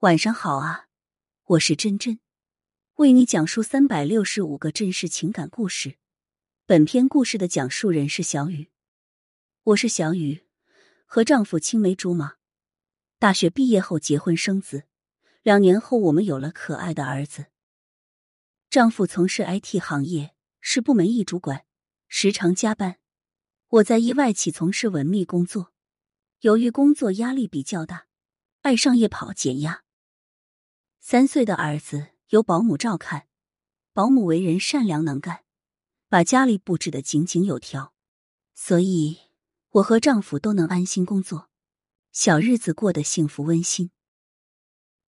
晚上好啊，我是真真，为你讲述三百六十五个真实情感故事。本篇故事的讲述人是小雨，我是小雨，和丈夫青梅竹马，大学毕业后结婚生子，两年后我们有了可爱的儿子。丈夫从事 IT 行业，是部门一主管，时常加班。我在一外企从事文秘工作，由于工作压力比较大，爱上夜跑减压。三岁的儿子由保姆照看，保姆为人善良能干，把家里布置的井井有条，所以我和丈夫都能安心工作，小日子过得幸福温馨。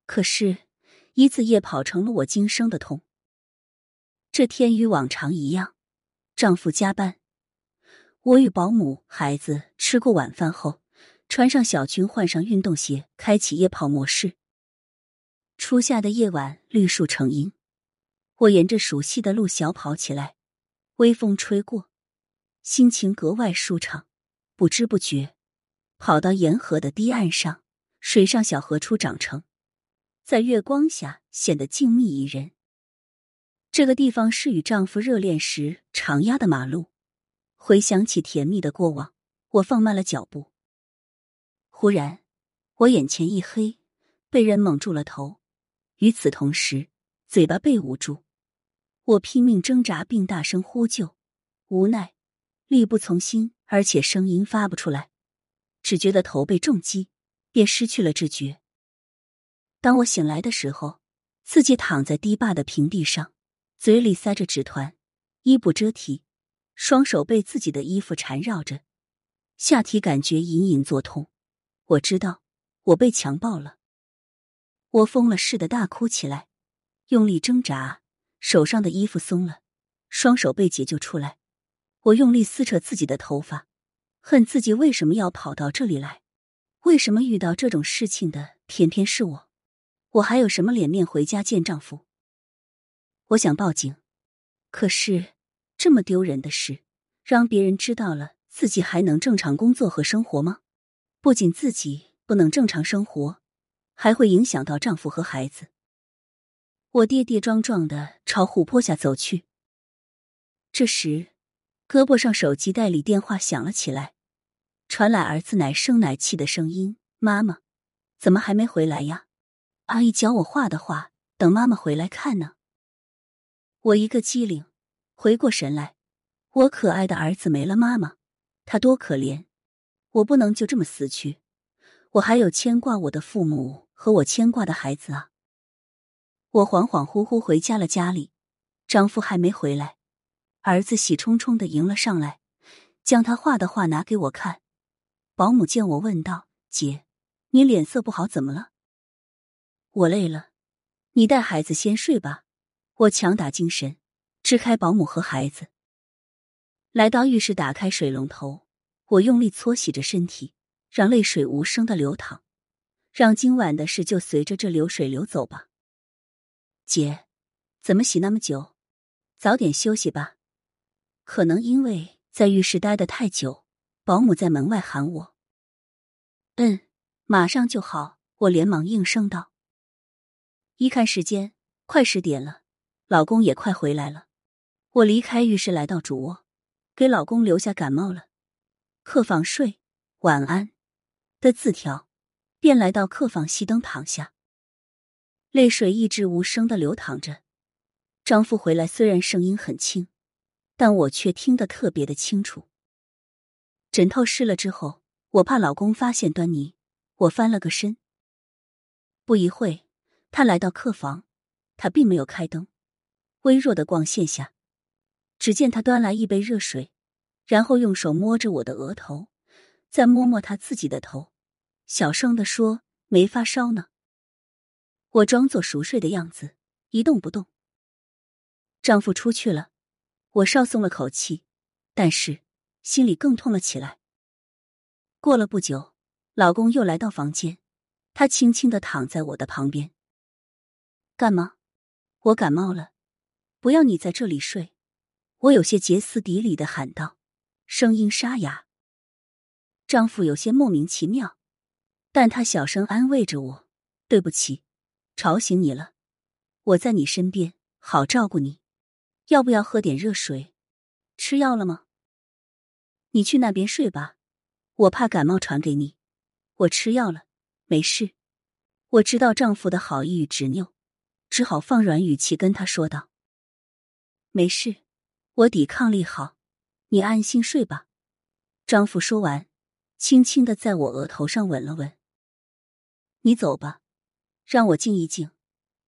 可是，一次夜跑成了我今生的痛。这天与往常一样，丈夫加班，我与保姆、孩子吃过晚饭后，穿上小裙，换上运动鞋，开启夜跑模式。初夏的夜晚，绿树成荫，我沿着熟悉的路小跑起来，微风吹过，心情格外舒畅。不知不觉，跑到沿河的堤岸上，水上小河初长成，在月光下显得静谧宜人。这个地方是与丈夫热恋时常压的马路。回想起甜蜜的过往，我放慢了脚步。忽然，我眼前一黑，被人蒙住了头。与此同时，嘴巴被捂住，我拼命挣扎并大声呼救，无奈力不从心，而且声音发不出来，只觉得头被重击，便失去了知觉。当我醒来的时候，自己躺在堤坝的平地上，嘴里塞着纸团，衣不遮体，双手被自己的衣服缠绕着，下体感觉隐隐作痛。我知道我被强暴了。我疯了似的大哭起来，用力挣扎，手上的衣服松了，双手被解救出来。我用力撕扯自己的头发，恨自己为什么要跑到这里来，为什么遇到这种事情的偏偏是我？我还有什么脸面回家见丈夫？我想报警，可是这么丢人的事，让别人知道了，自己还能正常工作和生活吗？不仅自己不能正常生活。还会影响到丈夫和孩子。我跌跌撞撞的朝湖泊下走去。这时，胳膊上手机袋里电话响了起来，传来儿子奶声奶气的声音：“妈妈，怎么还没回来呀？阿姨教我画的画，等妈妈回来看呢。”我一个机灵，回过神来，我可爱的儿子没了妈妈，他多可怜！我不能就这么死去，我还有牵挂我的父母。和我牵挂的孩子啊！我恍恍惚惚回家了，家里丈夫还没回来，儿子喜冲冲的迎了上来，将他画的画拿给我看。保姆见我问道：“姐，你脸色不好，怎么了？”我累了，你带孩子先睡吧。我强打精神，支开保姆和孩子，来到浴室，打开水龙头，我用力搓洗着身体，让泪水无声的流淌。让今晚的事就随着这流水流走吧。姐，怎么洗那么久？早点休息吧。可能因为在浴室待的太久，保姆在门外喊我。嗯，马上就好。我连忙应声道。一看时间，快十点了，老公也快回来了。我离开浴室，来到主卧，给老公留下感冒了，客房睡，晚安的字条。便来到客房，熄灯躺下，泪水一直无声的流淌着。丈夫回来，虽然声音很轻，但我却听得特别的清楚。枕头湿了之后，我怕老公发现端倪，我翻了个身。不一会，他来到客房，他并没有开灯，微弱的光线下，只见他端来一杯热水，然后用手摸着我的额头，再摸摸他自己的头。小声的说：“没发烧呢。”我装作熟睡的样子，一动不动。丈夫出去了，我稍松了口气，但是心里更痛了起来。过了不久，老公又来到房间，他轻轻的躺在我的旁边。干嘛？我感冒了，不要你在这里睡。我有些歇斯底里的喊道，声音沙哑。丈夫有些莫名其妙。但他小声安慰着我：“对不起，吵醒你了，我在你身边，好照顾你。要不要喝点热水？吃药了吗？你去那边睡吧，我怕感冒传给你。我吃药了，没事。我知道丈夫的好意与执拗，只好放软语气跟他说道：“没事，我抵抗力好，你安心睡吧。”丈夫说完，轻轻的在我额头上吻了吻。你走吧，让我静一静。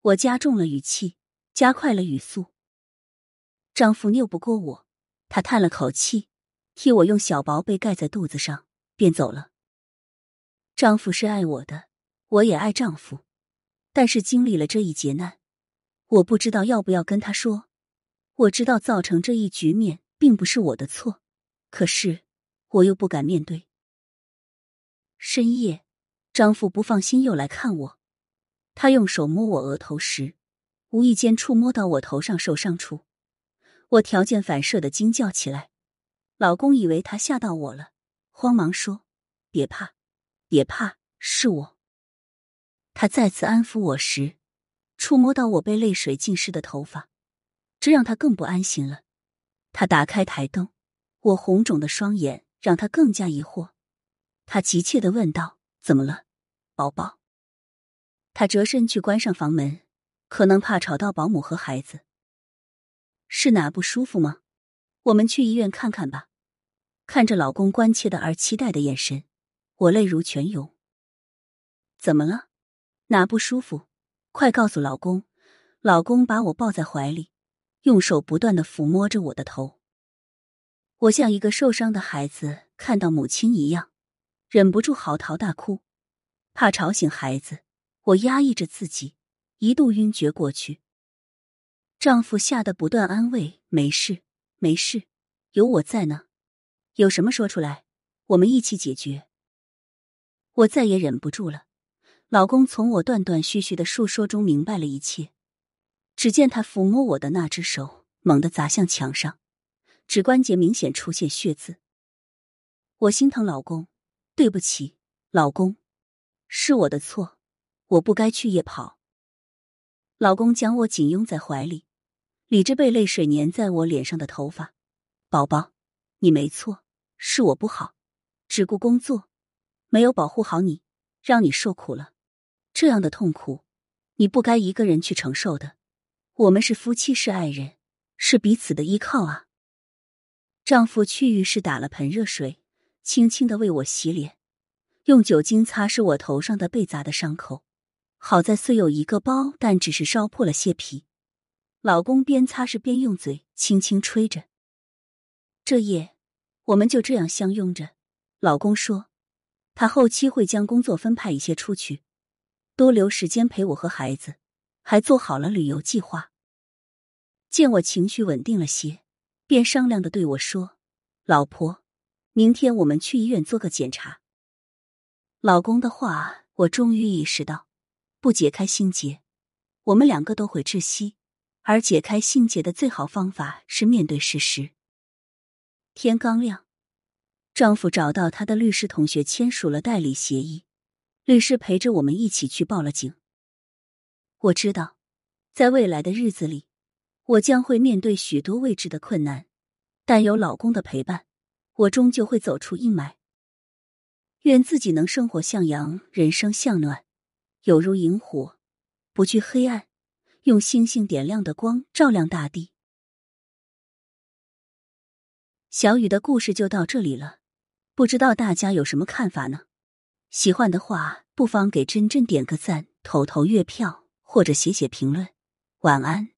我加重了语气，加快了语速。丈夫拗不过我，他叹了口气，替我用小薄被盖在肚子上，便走了。丈夫是爱我的，我也爱丈夫，但是经历了这一劫难，我不知道要不要跟他说。我知道造成这一局面并不是我的错，可是我又不敢面对。深夜，丈夫不放心又来看我，他用手摸我额头时，无意间触摸到我头上受伤处，我条件反射的惊叫起来。老公以为他吓到我了，慌忙说：“别怕。”别怕，是我。他再次安抚我时，触摸到我被泪水浸湿的头发，这让他更不安心了。他打开台灯，我红肿的双眼让他更加疑惑。他急切的问道：“怎么了，宝宝？”他折身去关上房门，可能怕吵到保姆和孩子。是哪不舒服吗？我们去医院看看吧。看着老公关切的而期待的眼神。我泪如泉涌。怎么了？哪不舒服？快告诉老公！老公把我抱在怀里，用手不断的抚摸着我的头。我像一个受伤的孩子看到母亲一样，忍不住嚎啕大哭。怕吵醒孩子，我压抑着自己，一度晕厥过去。丈夫吓得不断安慰：“没事，没事，有我在呢。有什么说出来，我们一起解决。”我再也忍不住了，老公从我断断续续的述说中明白了一切。只见他抚摸我的那只手猛地砸向墙上，指关节明显出现血渍。我心疼老公，对不起，老公，是我的错，我不该去夜跑。老公将我紧拥在怀里，理着被泪水粘在我脸上的头发。宝宝，你没错，是我不好，只顾工作。没有保护好你，让你受苦了。这样的痛苦，你不该一个人去承受的。我们是夫妻，是爱人，是彼此的依靠啊！丈夫去浴室打了盆热水，轻轻的为我洗脸，用酒精擦拭我头上的被砸的伤口。好在虽有一个包，但只是烧破了些皮。老公边擦拭边用嘴轻轻吹着。这夜，我们就这样相拥着。老公说。他后期会将工作分派一些出去，多留时间陪我和孩子，还做好了旅游计划。见我情绪稳定了些，便商量的对我说：“老婆，明天我们去医院做个检查。”老公的话，我终于意识到，不解开心结，我们两个都会窒息。而解开心结的最好方法是面对事实。天刚亮。丈夫找到他的律师同学签署了代理协议，律师陪着我们一起去报了警。我知道，在未来的日子里，我将会面对许多未知的困难，但有老公的陪伴，我终究会走出阴霾。愿自己能生活向阳，人生向暖，有如萤火，不惧黑暗，用星星点亮的光照亮大地。小雨的故事就到这里了。不知道大家有什么看法呢？喜欢的话，不妨给真真点个赞、投投月票或者写写评论。晚安。